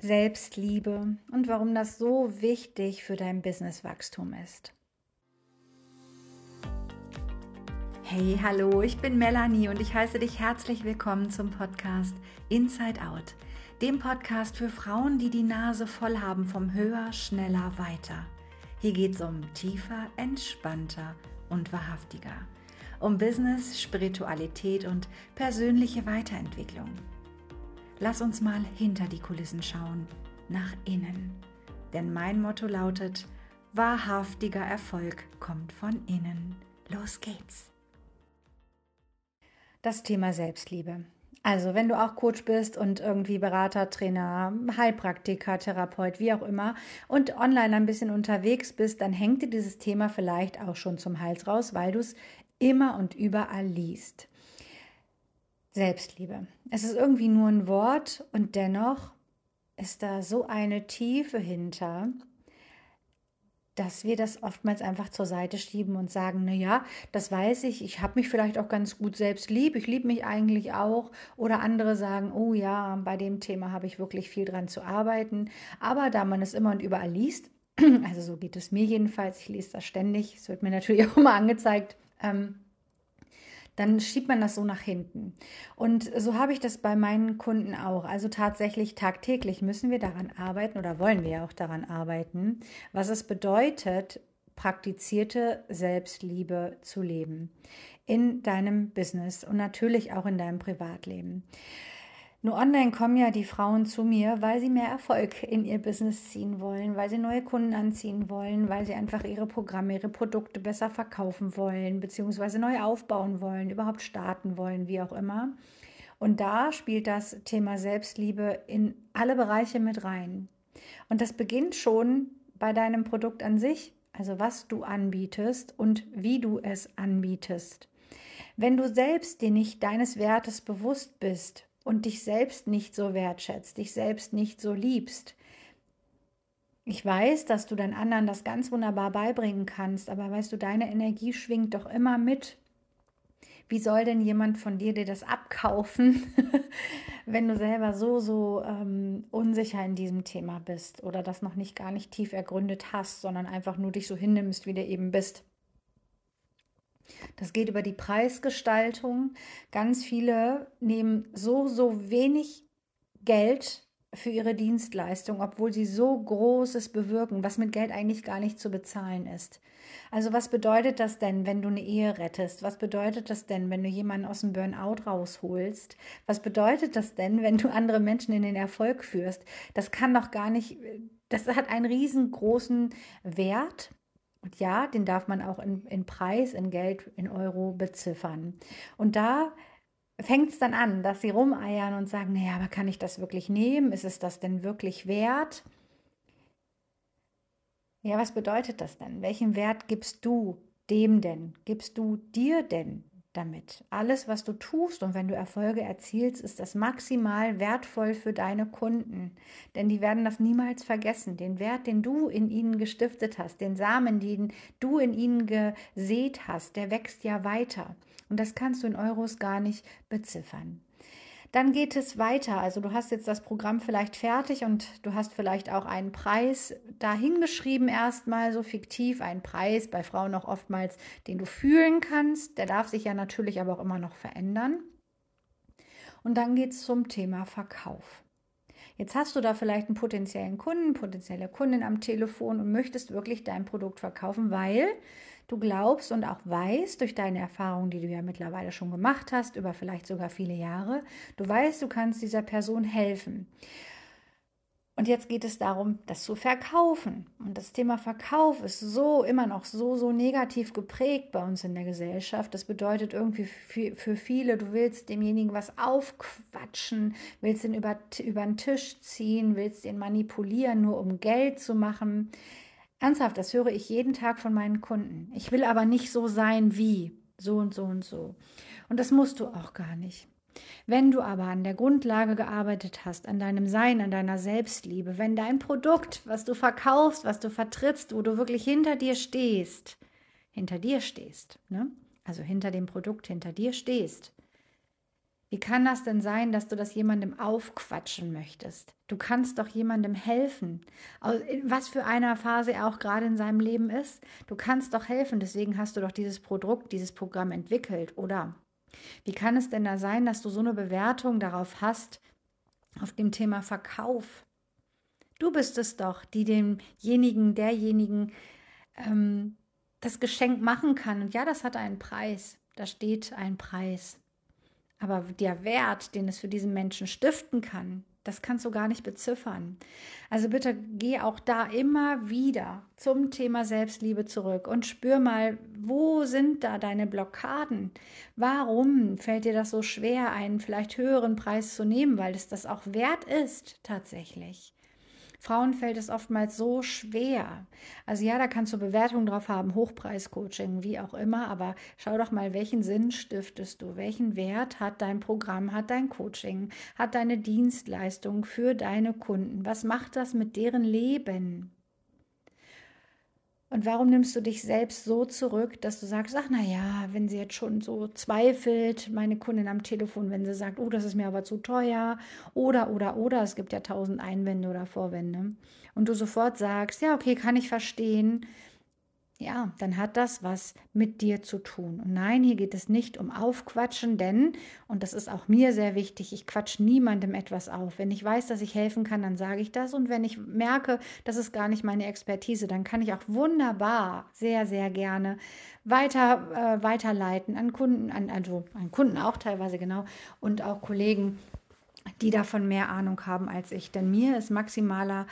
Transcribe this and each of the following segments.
Selbstliebe und warum das so wichtig für dein Businesswachstum ist. Hey, hallo, ich bin Melanie und ich heiße dich herzlich willkommen zum Podcast Inside Out, dem Podcast für Frauen, die die Nase voll haben vom Höher, Schneller, Weiter. Hier geht es um tiefer, entspannter und wahrhaftiger, um Business, Spiritualität und persönliche Weiterentwicklung. Lass uns mal hinter die Kulissen schauen, nach innen. Denn mein Motto lautet, wahrhaftiger Erfolg kommt von innen. Los geht's. Das Thema Selbstliebe. Also, wenn du auch Coach bist und irgendwie Berater, Trainer, Heilpraktiker, Therapeut, wie auch immer und online ein bisschen unterwegs bist, dann hängt dir dieses Thema vielleicht auch schon zum Hals raus, weil du es immer und überall liest. Selbstliebe. Es ist irgendwie nur ein Wort und dennoch ist da so eine Tiefe hinter, dass wir das oftmals einfach zur Seite schieben und sagen, na ja, das weiß ich, ich habe mich vielleicht auch ganz gut selbst lieb, ich liebe mich eigentlich auch oder andere sagen, oh ja, bei dem Thema habe ich wirklich viel dran zu arbeiten, aber da man es immer und überall liest, also so geht es mir jedenfalls, ich lese das ständig, es wird mir natürlich auch immer angezeigt, ähm, dann schiebt man das so nach hinten. Und so habe ich das bei meinen Kunden auch. Also tatsächlich tagtäglich müssen wir daran arbeiten oder wollen wir auch daran arbeiten, was es bedeutet, praktizierte Selbstliebe zu leben in deinem Business und natürlich auch in deinem Privatleben. Nur online kommen ja die Frauen zu mir, weil sie mehr Erfolg in ihr Business ziehen wollen, weil sie neue Kunden anziehen wollen, weil sie einfach ihre Programme, ihre Produkte besser verkaufen wollen, beziehungsweise neu aufbauen wollen, überhaupt starten wollen, wie auch immer. Und da spielt das Thema Selbstliebe in alle Bereiche mit rein. Und das beginnt schon bei deinem Produkt an sich, also was du anbietest und wie du es anbietest. Wenn du selbst dir nicht deines Wertes bewusst bist, und dich selbst nicht so wertschätzt, dich selbst nicht so liebst. Ich weiß, dass du deinen anderen das ganz wunderbar beibringen kannst, aber weißt du, deine Energie schwingt doch immer mit. Wie soll denn jemand von dir dir das abkaufen, wenn du selber so, so ähm, unsicher in diesem Thema bist oder das noch nicht gar nicht tief ergründet hast, sondern einfach nur dich so hinnimmst, wie du eben bist? Das geht über die Preisgestaltung. Ganz viele nehmen so, so wenig Geld für ihre Dienstleistung, obwohl sie so Großes bewirken, was mit Geld eigentlich gar nicht zu bezahlen ist. Also was bedeutet das denn, wenn du eine Ehe rettest? Was bedeutet das denn, wenn du jemanden aus dem Burnout rausholst? Was bedeutet das denn, wenn du andere Menschen in den Erfolg führst? Das kann doch gar nicht, das hat einen riesengroßen Wert und ja, den darf man auch in, in Preis, in Geld, in Euro beziffern. Und da fängt es dann an, dass sie rumeiern und sagen, naja, aber kann ich das wirklich nehmen? Ist es das denn wirklich wert? Ja, was bedeutet das denn? Welchen Wert gibst du dem denn? Gibst du dir denn damit. Alles, was du tust und wenn du Erfolge erzielst, ist das maximal wertvoll für deine Kunden. Denn die werden das niemals vergessen. Den Wert, den du in ihnen gestiftet hast, den Samen, den du in ihnen gesät hast, der wächst ja weiter. Und das kannst du in Euros gar nicht beziffern. Dann geht es weiter. Also du hast jetzt das Programm vielleicht fertig und du hast vielleicht auch einen Preis dahingeschrieben, erstmal so fiktiv, einen Preis, bei Frauen auch oftmals, den du fühlen kannst. Der darf sich ja natürlich aber auch immer noch verändern. Und dann geht es zum Thema Verkauf. Jetzt hast du da vielleicht einen potenziellen Kunden, potenzielle Kundin am Telefon und möchtest wirklich dein Produkt verkaufen, weil du glaubst und auch weißt durch deine Erfahrungen, die du ja mittlerweile schon gemacht hast, über vielleicht sogar viele Jahre, du weißt, du kannst dieser Person helfen. Und jetzt geht es darum, das zu verkaufen. Und das Thema Verkauf ist so immer noch so, so negativ geprägt bei uns in der Gesellschaft. Das bedeutet irgendwie für, viele, du willst demjenigen was aufquatschen, willst ihn über, über den Tisch ziehen, willst ihn manipulieren, nur um Geld zu machen. Ernsthaft, das höre ich jeden Tag von meinen Kunden. Ich will aber nicht so sein wie so und so und so. Und das musst du auch gar nicht. Wenn du aber an der Grundlage gearbeitet hast, an deinem Sein, an deiner Selbstliebe, wenn dein Produkt, was du verkaufst, was du vertrittst, wo du wirklich hinter dir stehst, hinter dir stehst, ne? also hinter dem Produkt, hinter dir stehst, Wie kann das denn sein, dass du das jemandem aufquatschen möchtest? Du kannst doch jemandem helfen, was für einer Phase er auch gerade in seinem Leben ist. Du kannst doch helfen, deswegen hast du doch dieses Produkt, dieses Programm entwickelt, oder? Wie kann es denn da sein, dass du so eine Bewertung darauf hast, auf dem Thema Verkauf? Du bist es doch, die demjenigen, derjenigen ähm, das Geschenk machen kann. Und ja, das hat einen Preis. Da steht ein Preis. Aber der Wert, den es für diesen Menschen stiften kann, das kannst du gar nicht beziffern. Also bitte geh auch da immer wieder zum Thema Selbstliebe zurück und spür mal, wo sind da deine Blockaden? Warum fällt dir das so schwer, einen vielleicht höheren Preis zu nehmen, weil es das auch wert ist tatsächlich? Frauen fällt es oftmals so schwer. Also ja, da kannst du Bewertungen drauf haben, Hochpreiscoaching, wie auch immer, aber schau doch mal, welchen Sinn stiftest du? Welchen Wert hat dein Programm, hat dein Coaching, hat deine Dienstleistung für deine Kunden? Was macht das mit deren Leben? Und warum nimmst du dich selbst so zurück, dass du sagst, ach na ja, wenn sie jetzt schon so zweifelt, meine Kundin am Telefon, wenn sie sagt, oh, das ist mir aber zu teuer, oder, oder, oder, es gibt ja tausend Einwände oder Vorwände, und du sofort sagst, ja, okay, kann ich verstehen, ja, dann hat das was mit dir zu tun. Und nein, hier geht es nicht um Aufquatschen, denn, und das ist auch mir sehr wichtig, ich quatsch niemandem etwas auf. Wenn ich weiß, dass ich helfen kann, dann sage ich das. Und wenn ich merke, das ist gar nicht meine Expertise, dann kann ich auch wunderbar, sehr, sehr gerne weiter, äh, weiterleiten an Kunden, an, also an Kunden auch teilweise genau und auch Kollegen, die davon mehr Ahnung haben als ich. Denn mir ist maximaler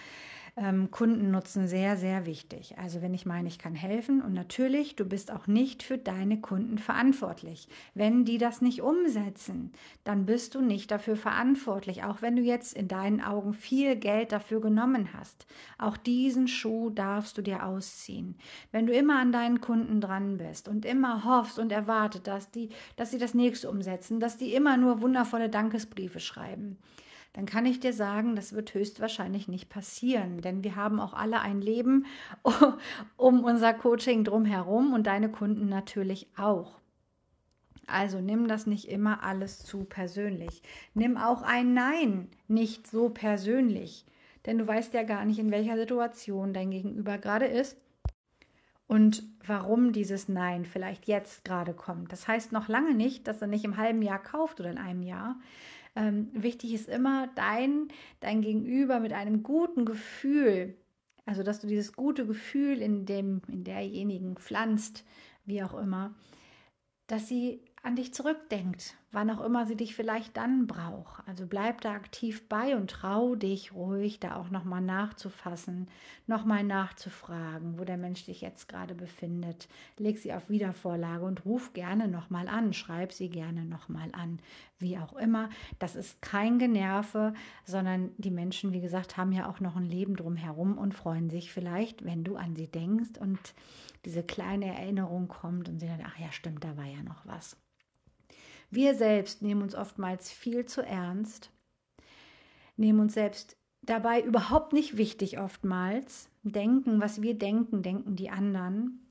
ähm, Kundennutzen sehr, sehr wichtig. Also wenn ich meine, ich kann helfen und natürlich, du bist auch nicht für deine Kunden verantwortlich. Wenn die das nicht umsetzen, dann bist du nicht dafür verantwortlich, auch wenn du jetzt in deinen Augen viel Geld dafür genommen hast. Auch diesen Schuh darfst du dir ausziehen. Wenn du immer an deinen Kunden dran bist und immer hoffst und erwartet, dass die, dass sie das nächste umsetzen, dass die immer nur wundervolle Dankesbriefe schreiben, dann kann ich dir sagen, das wird höchstwahrscheinlich nicht passieren, denn wir haben auch alle ein Leben um unser Coaching drumherum und deine Kunden natürlich auch. Also nimm das nicht immer alles zu persönlich. Nimm auch ein Nein nicht so persönlich, denn du weißt ja gar nicht, in welcher Situation dein Gegenüber gerade ist und warum dieses Nein vielleicht jetzt gerade kommt. Das heißt noch lange nicht, dass er nicht im halben Jahr kauft oder in einem Jahr. Ähm, wichtig ist immer dein, dein Gegenüber mit einem guten Gefühl, also dass du dieses gute Gefühl in dem, in derjenigen pflanzt, wie auch immer, dass sie an dich zurückdenkt, wann auch immer sie dich vielleicht dann braucht. Also bleib da aktiv bei und trau dich ruhig, da auch nochmal nachzufassen, nochmal nachzufragen, wo der Mensch sich jetzt gerade befindet. Leg sie auf Wiedervorlage und ruf gerne nochmal an, schreib sie gerne nochmal an, wie auch immer. Das ist kein Generve, sondern die Menschen, wie gesagt, haben ja auch noch ein Leben drumherum und freuen sich vielleicht, wenn du an sie denkst und diese kleine Erinnerung kommt und sie dann, ach ja, stimmt, da war ja noch was. Wir selbst nehmen uns oftmals viel zu ernst, nehmen uns selbst dabei überhaupt nicht wichtig oftmals, denken, was wir denken, denken die anderen.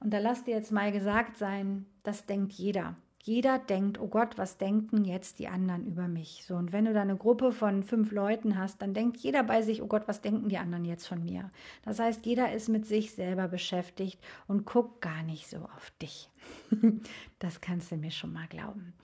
Und da lasst dir jetzt mal gesagt sein, das denkt jeder jeder denkt, oh Gott, was denken jetzt die anderen über mich? So, und wenn du da eine Gruppe von fünf Leuten hast, dann denkt jeder bei sich, oh Gott, was denken die anderen jetzt von mir? Das heißt, jeder ist mit sich selber beschäftigt und guckt gar nicht so auf dich. das kannst du mir schon mal glauben.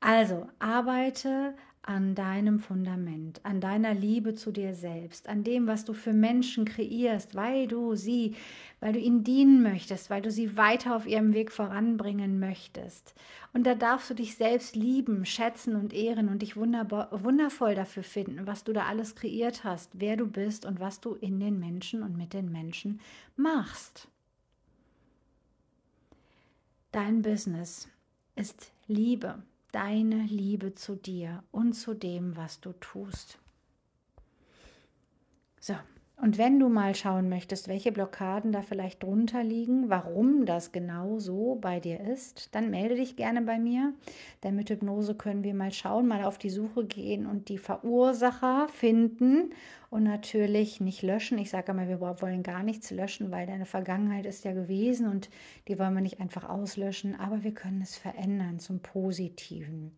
Also, arbeite an deinem Fundament, an deiner Liebe zu dir selbst, an dem, was du für Menschen kreierst, weil du sie, weil du ihnen dienen möchtest, weil du sie weiter auf ihrem Weg voranbringen möchtest. Und da darfst du dich selbst lieben, schätzen und ehren und dich wundervoll dafür finden, was du da alles kreiert hast, wer du bist und was du in den Menschen und mit den Menschen machst. Dein Business ist Liebe deine Liebe zu dir und zu dem, was du tust. So, und wenn du mal schauen möchtest, welche Blockaden da vielleicht drunter liegen, warum das genau so bei dir ist, dann melde dich gerne bei mir. Denn mit Hypnose können wir mal schauen, mal auf die Suche gehen und die Verursacher finden und natürlich nicht löschen. Ich sage immer, wir wollen gar nichts löschen, weil deine Vergangenheit ist ja gewesen und die wollen wir nicht einfach auslöschen, aber wir können es verändern zum Positiven.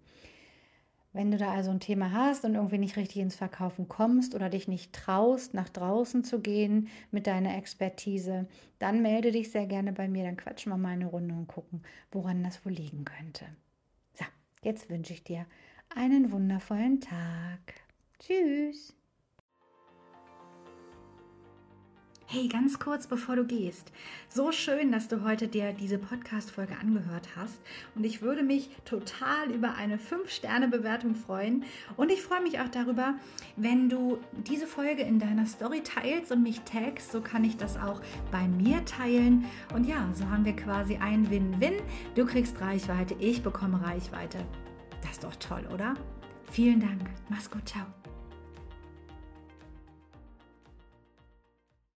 Wenn du da also ein Thema hast und irgendwie nicht richtig ins Verkaufen kommst oder dich nicht traust, nach draußen zu gehen mit deiner Expertise, dann melde dich sehr gerne bei mir, dann quatschen wir mal eine Runde und gucken, woran das wohl liegen könnte. So, jetzt wünsche ich dir einen wundervollen Tag. Tschüss. Hey, ganz kurz bevor du gehst. So schön, dass du heute dir diese Podcast-Folge angehört hast. Und ich würde mich total über eine 5-Sterne-Bewertung freuen. Und ich freue mich auch darüber, wenn du diese Folge in deiner Story teilst und mich tagst. So kann ich das auch bei mir teilen. Und ja, so haben wir quasi ein Win-Win. Du kriegst Reichweite, ich bekomme Reichweite. Das ist doch toll, oder? Vielen Dank. Mach's gut. Ciao.